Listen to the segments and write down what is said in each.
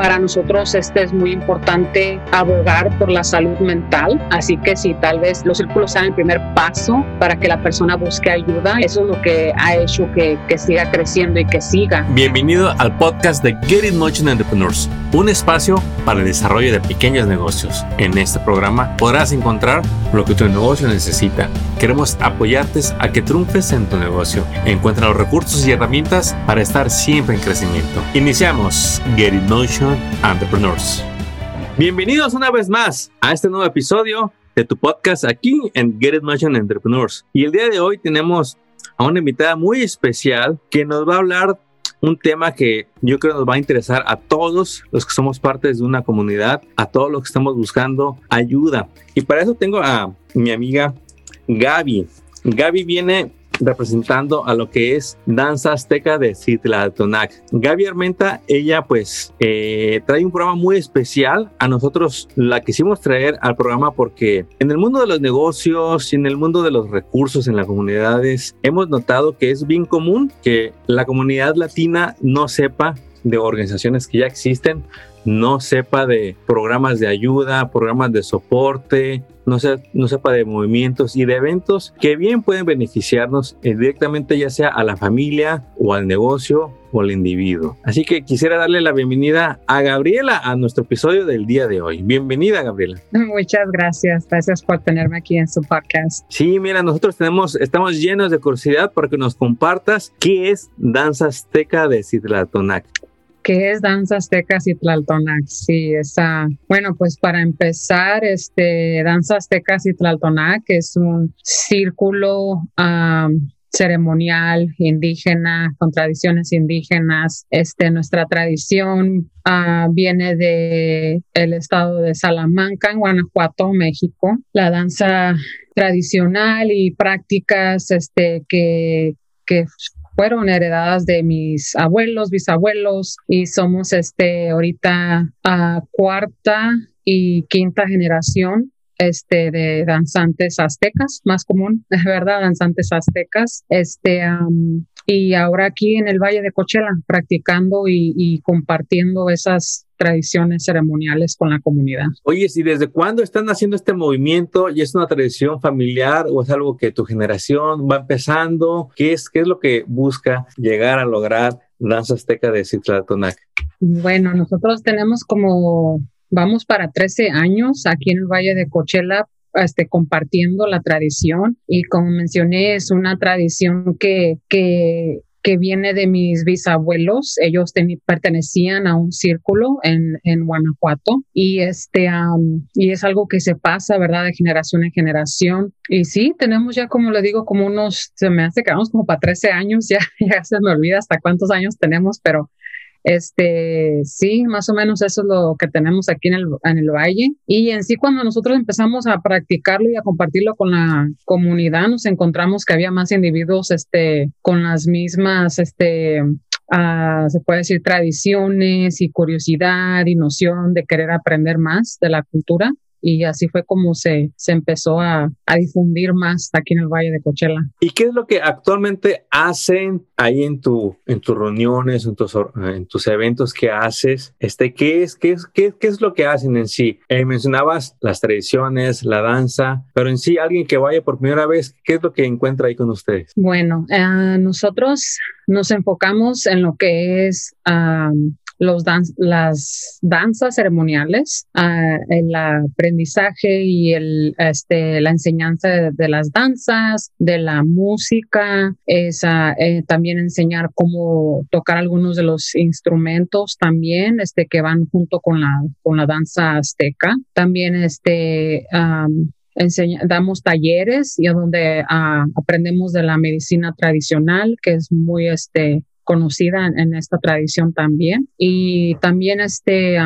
Para nosotros este es muy importante abogar por la salud mental, así que si tal vez los círculos sean el primer paso para que la persona busque ayuda, eso es lo que ha hecho que, que siga creciendo y que siga. Bienvenido al podcast de Get It Motion Entrepreneurs, un espacio para el desarrollo de pequeños negocios. En este programa podrás encontrar lo que tu negocio necesita. Queremos apoyarte a que triunfes en tu negocio. Encuentra los recursos y herramientas para estar siempre en crecimiento. Iniciamos Get It Motion Entrepreneurs. Bienvenidos una vez más a este nuevo episodio de tu podcast aquí en Get It Motion Entrepreneurs. Y el día de hoy tenemos a una invitada muy especial que nos va a hablar un tema que yo creo nos va a interesar a todos los que somos partes de una comunidad, a todos los que estamos buscando ayuda. Y para eso tengo a mi amiga Gaby. Gaby viene representando a lo que es danza azteca de Citlaltonac. Gaby Armenta, ella pues eh, trae un programa muy especial. A nosotros la quisimos traer al programa porque en el mundo de los negocios y en el mundo de los recursos en las comunidades hemos notado que es bien común que la comunidad latina no sepa de organizaciones que ya existen, no sepa de programas de ayuda, programas de soporte, no, no sepa de movimientos y de eventos que bien pueden beneficiarnos eh, directamente ya sea a la familia o al negocio o al individuo. Así que quisiera darle la bienvenida a Gabriela a nuestro episodio del día de hoy. Bienvenida, Gabriela. Muchas gracias. Gracias por tenerme aquí en su podcast. Sí, mira, nosotros tenemos, estamos llenos de curiosidad para que nos compartas qué es Danza Azteca de Citlatonac. ¿Qué es danza azteca y Tlaltonac? Sí, esa. Bueno, pues para empezar, este, danza azteca y Tlaltonac es un círculo ceremonial indígena, con tradiciones indígenas. Este, nuestra tradición ah, viene de el estado de Salamanca, en Guanajuato, México. La danza tradicional y prácticas este, que, que fueron heredadas de mis abuelos, bisabuelos y somos este ahorita cuarta y quinta generación este, de danzantes aztecas, más común, verdad, danzantes aztecas, este, y ahora aquí en el Valle de Cochela, practicando y, compartiendo esas tradiciones ceremoniales con la comunidad. Oye, ¿y desde cuándo están haciendo este movimiento? ¿Y es una tradición familiar o es algo que tu generación va empezando? ¿Qué es, qué es lo que busca llegar a lograr Danza Azteca de Citlatonac? Bueno, nosotros tenemos como Vamos para 13 años aquí en el Valle de Cochela este, compartiendo la tradición y como mencioné es una tradición que, que, que viene de mis bisabuelos. Ellos pertenecían a un círculo en, en Guanajuato y, este, y es algo que se pasa, ¿verdad?, de generación en generación. Y sí, tenemos ya, como le digo, como unos, se me hace que vamos como para 13 años, ya, ya se me olvida hasta cuántos años tenemos, pero este, sí, más o menos eso es lo que tenemos aquí en el, en el valle. Y en sí, cuando nosotros empezamos a practicarlo y a compartirlo con la comunidad, nos encontramos que había más individuos, este, con las mismas, este, Uh, se puede decir, tradiciones y curiosidad y noción de querer aprender más de la cultura y así fue como se, se empezó a, a, difundir más aquí en el Valle de Cochela. ¿Y qué es lo que actualmente hacen ahí en, tu, en tus reuniones, en tus, en tus eventos que haces? Este, ¿qué, es, qué, es, qué, qué es lo que hacen en sí? Eh, mencionabas las tradiciones, la danza, pero en sí alguien que vaya por primera vez, ¿qué es lo que encuentra ahí con ustedes? Bueno, eh, nosotros nos enfocamos en lo que es los las danzas ceremoniales, uh, el aprendizaje y el, este, la enseñanza de, las danzas, de la música, es, eh, también enseñar cómo tocar algunos de los instrumentos también este, que van junto con la, con la danza azteca. También este, damos talleres y donde ah, aprendemos de la medicina tradicional, que es muy este, conocida en, esta tradición también. Y también este,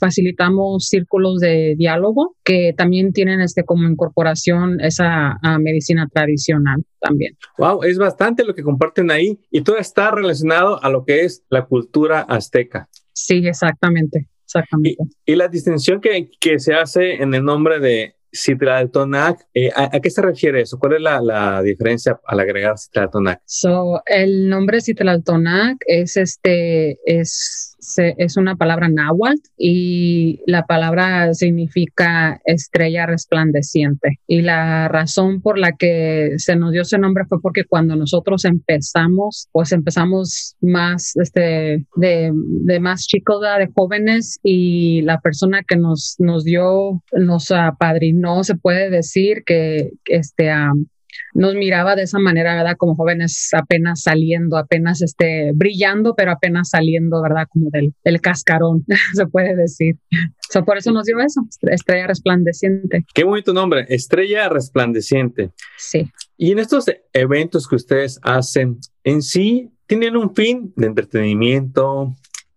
facilitamos círculos de diálogo que también tienen este, como incorporación esa medicina tradicional también. Wow, es bastante lo que comparten ahí y todo está relacionado a lo que es la cultura azteca. Sí, exactamente. Exactamente. Y, la distinción que, que, se hace en el nombre de Citlaltonac, eh, ¿a, qué se refiere eso? ¿Cuál es la, diferencia al agregar Citlaltonac? So, el nombre Citlaltonac es este, es es una palabra náhuatl y la palabra significa estrella resplandeciente. Y la razón por la que se nos dio ese nombre fue porque cuando nosotros empezamos, pues empezamos más este, de, de más chicos, de jóvenes y la persona que nos, nos dio, nos apadrinó, se puede decir que este, nos miraba de esa manera, ¿verdad? Como jóvenes apenas saliendo, apenas este, brillando, pero apenas saliendo, ¿verdad? Como del, del cascarón, se puede decir. So, por eso nos dio eso, Estrella Resplandeciente. Qué bonito nombre, Estrella Resplandeciente. Sí. Y en estos eventos que ustedes hacen, en sí, ¿tienen un fin de entretenimiento,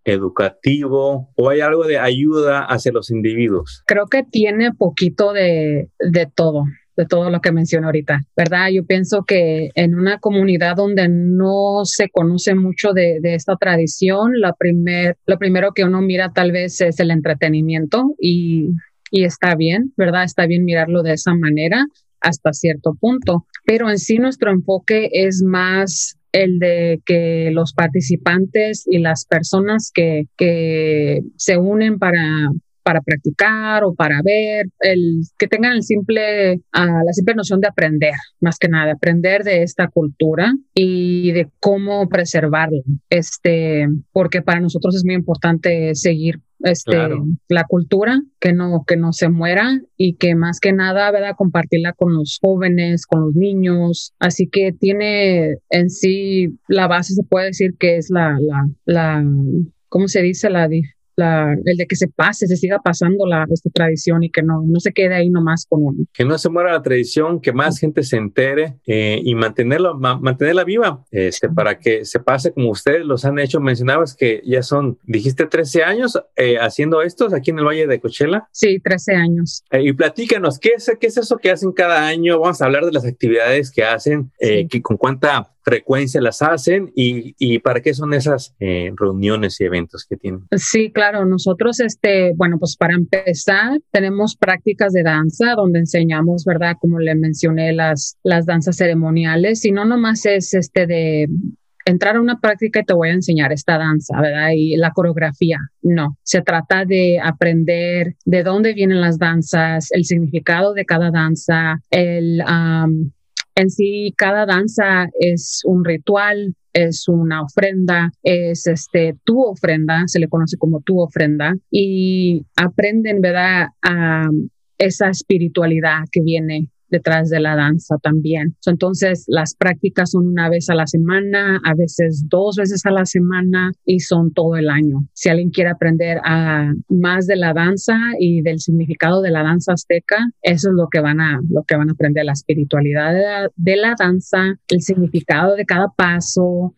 educativo o hay algo de ayuda hacia los individuos? Creo que tiene poquito de, de todo de todo lo que menciono ahorita, ¿verdad? Yo pienso que en una comunidad donde no se conoce mucho de, de esta tradición, la primer, lo primero que uno mira tal vez es el entretenimiento y, y está bien, ¿verdad? Está bien mirarlo de esa manera hasta cierto punto, pero en sí nuestro enfoque es más el de que los participantes y las personas que, que se unen para, para practicar o para ver, el, que tengan el simple, ah, la simple noción de aprender, más que nada, aprender de esta cultura y de cómo preservarla, este, porque para nosotros es muy importante seguir este, la cultura, que no, que no se muera y que más que nada, ¿verdad? Compartirla con los jóvenes, con los niños. Así que tiene en sí la base, se puede decir que es la, la, la ¿cómo se dice? La, el de que se pase, se siga pasando la, esta tradición y que no, no se quede ahí nomás con uno. Que no se muera la tradición, que más gente se entere eh, y mantenerla, mantenerla viva, este, para que se pase como ustedes los han hecho. Mencionabas que ya son, dijiste 13 años eh, haciendo estos aquí en el Valle de Cochela. Sí, 13 años. Eh, y platícanos, ¿qué es, ¿qué es eso que hacen cada año? Vamos a hablar de las actividades que hacen, que con cuánta frecuencia las hacen y, y para qué son esas eh, reuniones y eventos que tienen. Sí, claro, nosotros, este, bueno, pues para empezar, tenemos prácticas de danza donde enseñamos, ¿verdad? Como le mencioné, las, las danzas ceremoniales y no nomás es este de entrar a una práctica y te voy a enseñar esta danza, ¿verdad? Y la coreografía. No, se trata de aprender de dónde vienen las danzas, el significado de cada danza, el, en sí, cada danza es un ritual, es una ofrenda, es este tu ofrenda, se le conoce como tu ofrenda, y aprenden, ¿verdad?, a esa espiritualidad que viene detrás de la danza también. Entonces, las prácticas son una vez a la semana, a veces dos veces a la semana y son todo el año. Si alguien quiere aprender más de la danza y del significado de la danza azteca, eso es lo que van a, lo que van a aprender, la espiritualidad de la, de la danza, el significado de cada paso,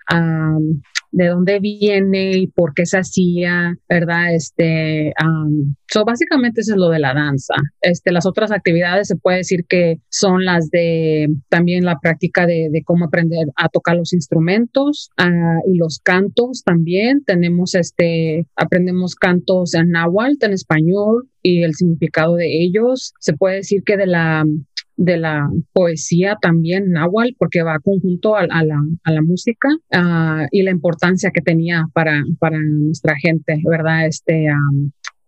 de dónde viene y por qué se hacía, ¿verdad? Este, um, so básicamente eso es lo de la danza. Este, las otras actividades se puede decir que son las de también la práctica de, cómo aprender a tocar los instrumentos uh, y los cantos también. Tenemos este, aprendemos cantos en náhuatl, en español y el significado de ellos. Se puede decir que de la de la poesía también náhuatl, porque va conjunto a, a, la, a la, música uh, y la importancia que tenía para, para nuestra gente, ¿verdad? Este,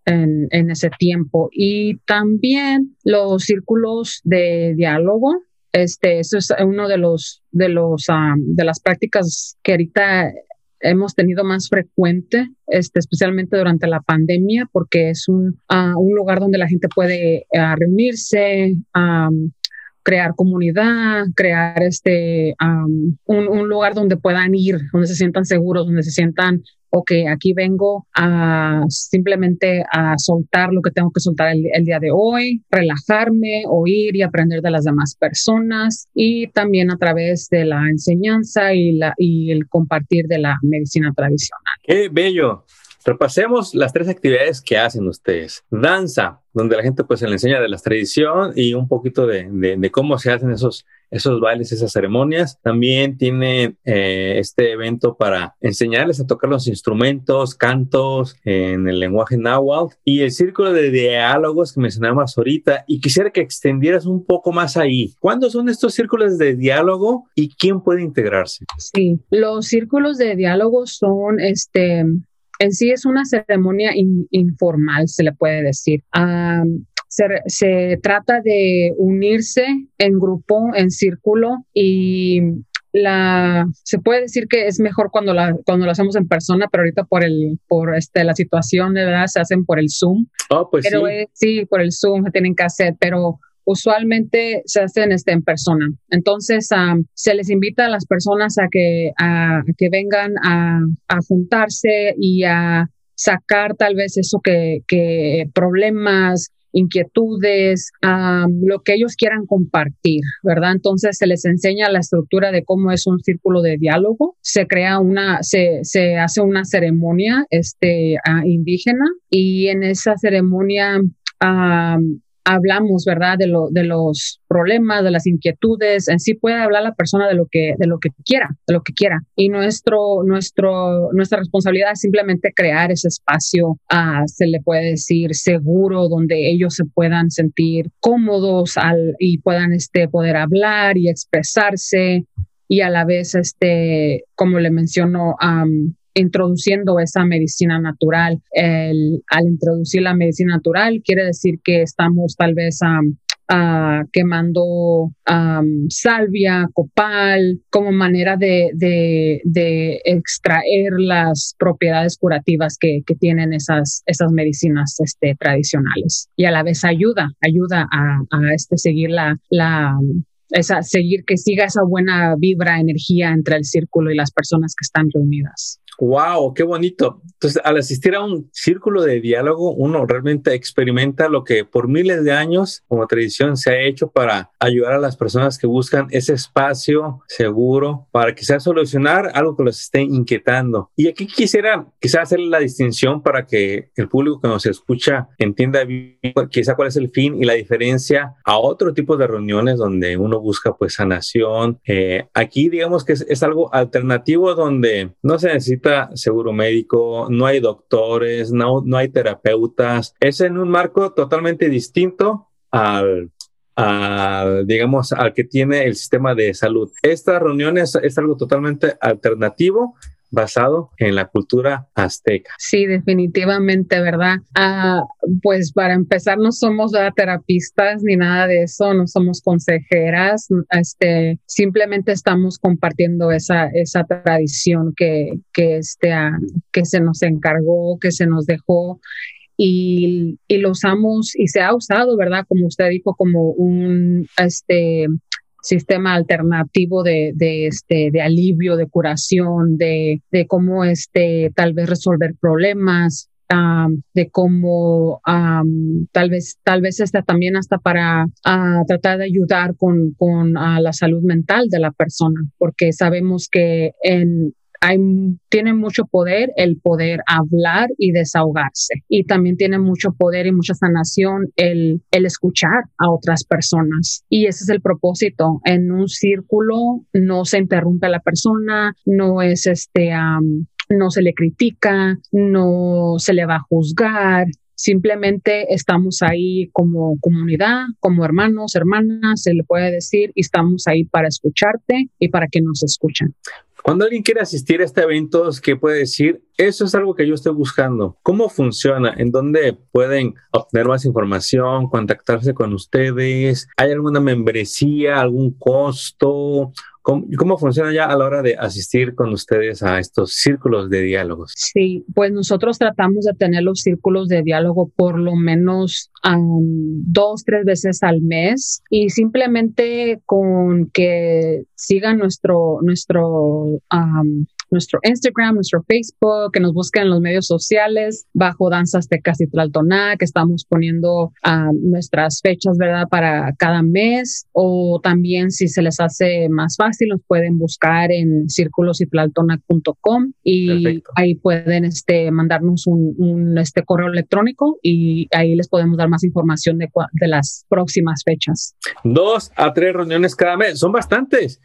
en, en, ese tiempo. Y también los círculos de diálogo. Este, eso es uno de los, de los, um, de las prácticas que ahorita hemos tenido más frecuente, este, especialmente durante la pandemia, porque es un, uh, un lugar donde la gente puede uh, reunirse, um, crear comunidad, crear este, un, un, lugar donde puedan ir, donde se sientan seguros, donde se sientan, ok, aquí vengo a simplemente a soltar lo que tengo que soltar el, el, día de hoy, relajarme, oír y aprender de las demás personas y también a través de la enseñanza y, la, y el compartir de la medicina tradicional. Qué bello. Repasemos las tres actividades que hacen ustedes. Danza, donde la gente pues se le enseña de la tradición y un poquito de, cómo se hacen esos, esos bailes, esas ceremonias. También tiene eh, este evento para enseñarles a tocar los instrumentos, cantos en el lenguaje náhuatl y el círculo de diálogos que mencionabas ahorita. Y quisiera que extendieras un poco más ahí. ¿Cuándo son estos círculos de diálogo y quién puede integrarse? Sí, los círculos de diálogo son este en sí es una ceremonia informal, se le puede decir. se, se, trata de unirse en grupo, en círculo y la se puede decir que es mejor cuando la cuando lo hacemos en persona, pero ahorita por el por este la situación de verdad se hacen por el Zoom. Oh, pues pero sí. sí, por el Zoom se tienen que hacer, pero usualmente se hacen este, en persona. Entonces, se les invita a las personas a que, a, que vengan a, juntarse y a sacar tal vez eso que, que problemas, inquietudes, lo que ellos quieran compartir, ¿verdad? Entonces se les enseña la estructura de cómo es un círculo de diálogo, se crea una, se, se hace una ceremonia este, indígena y en esa ceremonia hablamos, ¿verdad? De, lo, de los problemas, de las inquietudes, en sí puede hablar la persona de lo que, de lo que quiera, de lo que quiera. Y nuestro, nuestro, nuestra responsabilidad es simplemente crear ese espacio, uh, se le puede decir, seguro, donde ellos se puedan sentir cómodos al, y puedan este, poder hablar y expresarse y a la vez, este, como le menciono, introduciendo esa medicina natural. Al introducir la medicina natural quiere decir que estamos tal vez quemando salvia, copal, como manera de, extraer las propiedades curativas que, tienen esas, medicinas este, tradicionales. Y a la vez ayuda, ayuda a, este, seguir la, la esa, seguir que siga esa buena vibra, energía entre el círculo y las personas que están reunidas. Wow, qué bonito. Entonces, al asistir a un círculo de diálogo, uno realmente experimenta lo que por miles de años como tradición se ha hecho para ayudar a las personas que buscan ese espacio seguro para quizás solucionar algo que los esté inquietando. Y aquí quisiera quizás hacer la distinción para que el público que nos escucha entienda bien quizá cuál es el fin y la diferencia a otro tipo de reuniones donde uno busca pues sanación. Eh, aquí digamos que es, es algo alternativo donde no se necesita seguro médico, no hay doctores, no, no hay terapeutas. Es en un marco totalmente distinto al, digamos, al que tiene el sistema de salud. Esta reunión es, es algo totalmente alternativo basado en la cultura azteca. Sí, definitivamente, ¿verdad? Ah, pues para empezar, no somos terapistas ni nada de eso, no somos consejeras, este, simplemente estamos compartiendo esa, esa tradición que, que, este, ah, que se nos encargó, que se nos dejó. Y, y, lo usamos y se ha usado, ¿verdad? Como usted dijo, como un, este, sistema alternativo de, de, este, de alivio, de curación, de, de cómo este, tal vez resolver problemas, de cómo tal vez tal vez está también hasta para uh, tratar de ayudar con, con la salud mental de la persona porque sabemos que en hay, tiene mucho poder el poder hablar y desahogarse. Y también tiene mucho poder y mucha sanación el, el escuchar a otras personas. Y ese es el propósito. En un círculo no se interrumpe a la persona, no es este, no se le critica, no se le va a juzgar, Simplemente estamos ahí como comunidad, como hermanos, hermanas, se le puede decir, y estamos ahí para escucharte y para que nos escuchen. Cuando alguien quiere asistir a este evento, ¿qué puede decir? Eso es algo que yo estoy buscando. ¿Cómo funciona? ¿En dónde pueden obtener más información, contactarse con ustedes? ¿Hay alguna membresía, algún costo? ¿Cómo, funciona ya a la hora de asistir con ustedes a estos círculos de diálogos? Sí, pues nosotros tratamos de tener los círculos de diálogo por lo menos dos, tres veces al mes y simplemente con que sigan nuestro, nuestro nuestro Instagram, nuestro Facebook, que nos busquen en los medios sociales bajo Danzas de y Tlaltoná, que estamos poniendo uh, nuestras fechas, ¿verdad? Para cada mes o también si se les hace más fácil, nos pueden buscar en círculositlaltona.com y ahí pueden este, mandarnos un, un, este, correo electrónico y ahí les podemos dar más información de, de las próximas fechas. Dos a tres reuniones cada mes, son bastantes.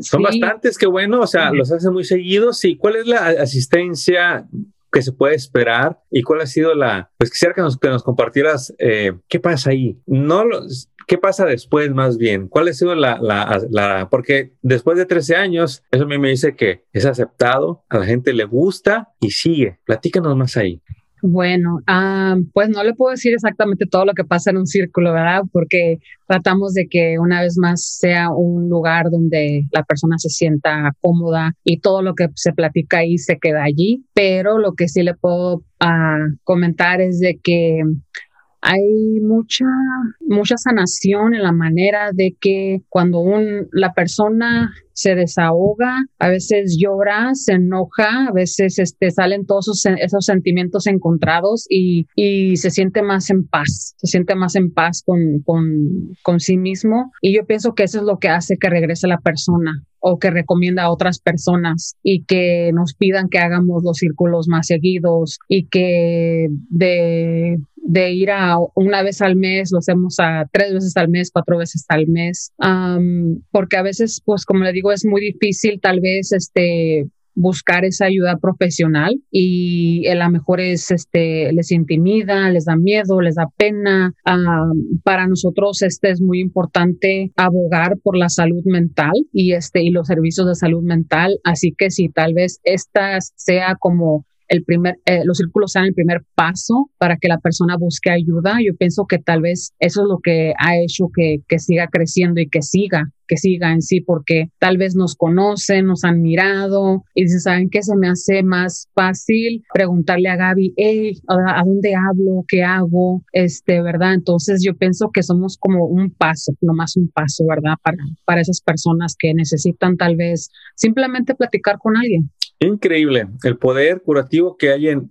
Son bastantes, qué bueno, o sea, los hacen muy seguidos. ¿Y cuál es la asistencia que se puede esperar y cuál ha sido la, pues quisiera que nos, que nos compartieras eh, qué pasa ahí. No los, ¿Qué pasa después más bien? ¿Cuál ha sido la, la, la, porque después de 13 años, eso a mí me dice que es aceptado, a la gente le gusta y sigue. Platícanos más ahí. Bueno, ah, pues no le puedo decir exactamente todo lo que pasa en un círculo, ¿verdad? Porque tratamos de que una vez más sea un lugar donde la persona se sienta cómoda y todo lo que se platica ahí se queda allí. Pero lo que sí le puedo ah, comentar es de que hay mucha, mucha sanación en la manera de que cuando un, la persona se desahoga, a veces llora, se enoja, a veces este, salen todos esos, sentimientos encontrados y, y, se siente más en paz, se siente más en paz con, con, con sí mismo. Y yo pienso que eso es lo que hace que regrese la persona o que recomienda a otras personas y que nos pidan que hagamos los círculos más seguidos y que de de ir a una vez al mes, lo hacemos a tres veces al mes, cuatro veces al mes, porque a veces, pues como le digo, es muy difícil tal vez este buscar esa ayuda profesional y a lo mejor es este les intimida, les da miedo, les da pena. para nosotros este es muy importante abogar por la salud mental y este y los servicios de salud mental, así que si tal vez esta sea como el primer, eh, los círculos sean el primer paso para que la persona busque ayuda. Yo pienso que tal vez eso es lo que ha hecho que, que siga creciendo y que siga que siga en sí, porque tal vez nos conocen, nos han mirado y dicen, ¿saben qué? Se me hace más fácil preguntarle a Gaby, hey, ¿a, dónde hablo? ¿Qué hago? Este, ¿verdad? Entonces yo pienso que somos como un paso, nomás un paso, ¿verdad? Para, para esas personas que necesitan tal vez simplemente platicar con alguien. Increíble el poder curativo que hay en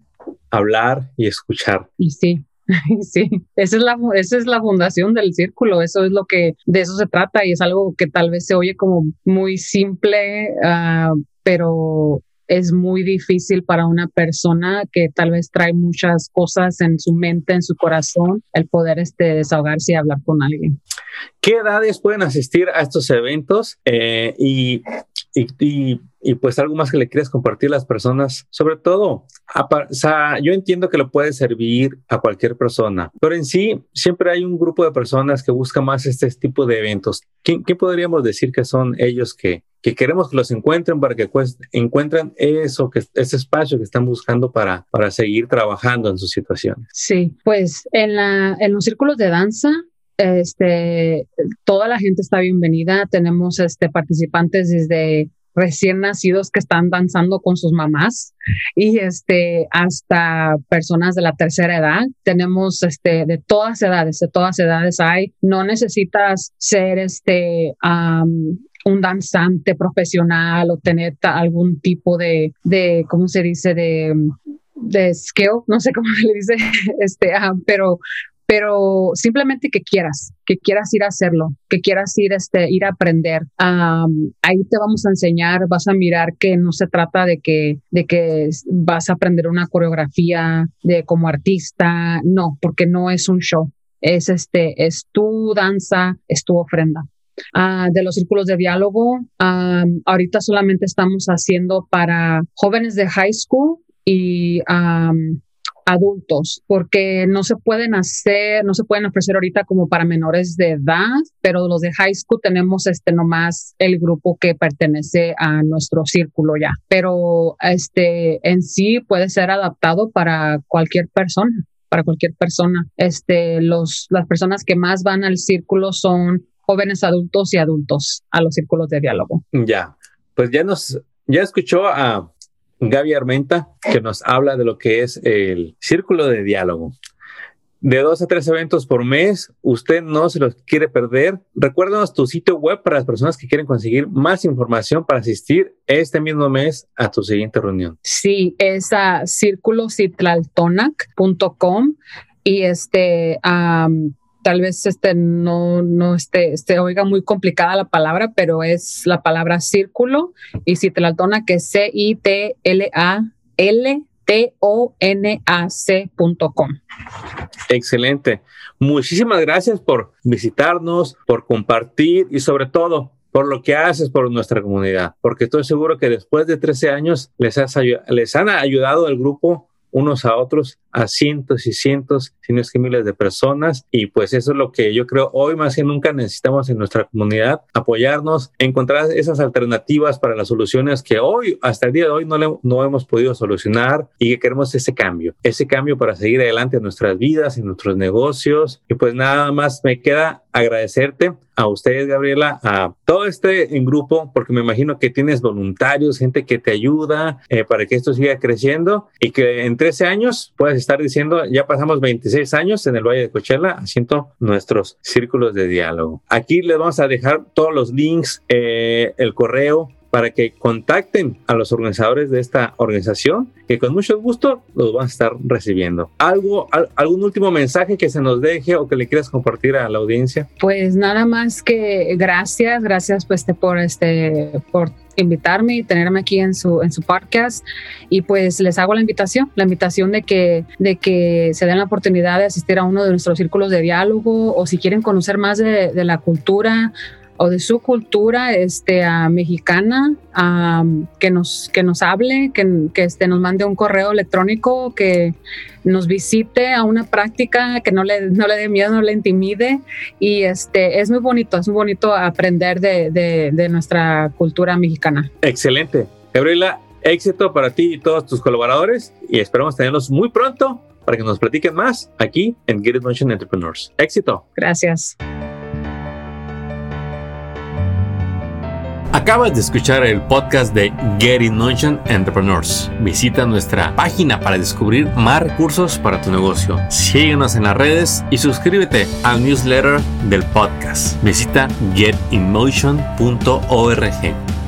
hablar y escuchar. Y sí, Sí, esa es la esa es la fundación del círculo, eso es lo que de eso se trata y es algo que tal vez se oye como muy simple, uh, pero es muy difícil para una persona que tal vez trae muchas cosas en su mente, en su corazón, el poder este, desahogarse y hablar con alguien. ¿Qué edades pueden asistir a estos eventos? Eh, y, y, y, pues algo más que le quieres compartir a las personas, sobre todo, o sea, yo entiendo que lo puede servir a cualquier persona, pero en sí siempre hay un grupo de personas que busca más este tipo de eventos. ¿Qué, podríamos decir que son ellos que, que queremos que los encuentren para que encuentren eso, que ese espacio que están buscando para, para seguir trabajando en sus situaciones. Sí, pues en, la, en los círculos de danza este, toda la gente está bienvenida. Tenemos este, participantes desde recién nacidos que están danzando con sus mamás y este hasta personas de la tercera edad. Tenemos este de todas edades, de todas edades hay. No necesitas ser este un danzante profesional o tener algún tipo de, de ¿cómo se dice? de de skill, no sé cómo le dice, este, pero pero simplemente que quieras, que quieras ir a hacerlo, que quieras ir, este, ir a aprender. ahí te vamos a enseñar, vas a mirar que no se trata de que, de que vas a aprender una coreografía de como artista, no, porque no es un show. Es este, es tu danza, es tu ofrenda. Ah, de los círculos de diálogo, ahorita solamente estamos haciendo para jóvenes de high school y adultos, porque no se pueden hacer, no se pueden ofrecer ahorita como para menores de edad, pero los de high school tenemos este nomás el grupo que pertenece a nuestro círculo ya, pero este en sí puede ser adaptado para cualquier persona para cualquier persona. Este, los, las personas que más van al círculo son jóvenes adultos y adultos a los círculos de diálogo. Ya, pues ya nos, ya escuchó a Gaby Armenta, que nos habla de lo que es el círculo de diálogo. De dos a tres eventos por mes, usted no se los quiere perder. Recuérdanos tu sitio web para las personas que quieren conseguir más información para asistir este mismo mes a tu siguiente reunión. Sí, es a círculocitlaltonac.com y este tal vez este no, no esté, este, oiga muy complicada la palabra, pero es la palabra círculo y Citlaltona que es C-I-T-L-A-L-T-O-N-A-C.com. Excelente. Muchísimas gracias por visitarnos, por compartir y sobre todo por lo que haces por nuestra comunidad, porque estoy seguro que después de 13 años les, has, les han ayudado el grupo unos a otros a cientos y cientos, si no es que miles de personas. Y pues eso es lo que yo creo hoy más que nunca necesitamos en nuestra comunidad, apoyarnos, encontrar esas alternativas para las soluciones que hoy, hasta el día de hoy, no, le, no hemos podido solucionar y que queremos ese cambio, ese cambio para seguir adelante en nuestras vidas, en nuestros negocios. Y pues nada más me queda agradecerte a ustedes, Gabriela, a todo este en grupo, porque me imagino que tienes voluntarios, gente que te ayuda eh, para que esto siga creciendo y que en 13 años puedas estar diciendo, ya pasamos 26 años en el Valle de Coachella haciendo nuestros círculos de diálogo. Aquí les vamos a dejar todos los links, eh, el correo para que contacten a los organizadores de esta organización, que con mucho gusto los van a estar recibiendo. ¿Algo, algún último mensaje que se nos deje o que le quieras compartir a la audiencia? Pues nada más que gracias, gracias pues por este por invitarme y tenerme aquí en su en su podcast. Y pues les hago la invitación, la invitación de que de que se den la oportunidad de asistir a uno de nuestros círculos de diálogo o si quieren conocer más de, de la cultura o de su cultura este, mexicana, que, nos, que nos hable, que, que este, nos mande un correo electrónico, que nos visite a una práctica, que no le, no le dé miedo, no le intimide. Y este, es muy bonito, es muy bonito aprender de, de, de nuestra cultura mexicana. Excelente. Gabriela, éxito para ti y todos tus colaboradores y esperamos tenerlos muy pronto para que nos platiquen más aquí en Get It Motion Entrepreneurs. Éxito. Gracias. Acabas de escuchar el podcast de Get In Motion Entrepreneurs. Visita nuestra página para descubrir más recursos para tu negocio. Síguenos en las redes y suscríbete al newsletter del podcast. Visita getinmotion.org.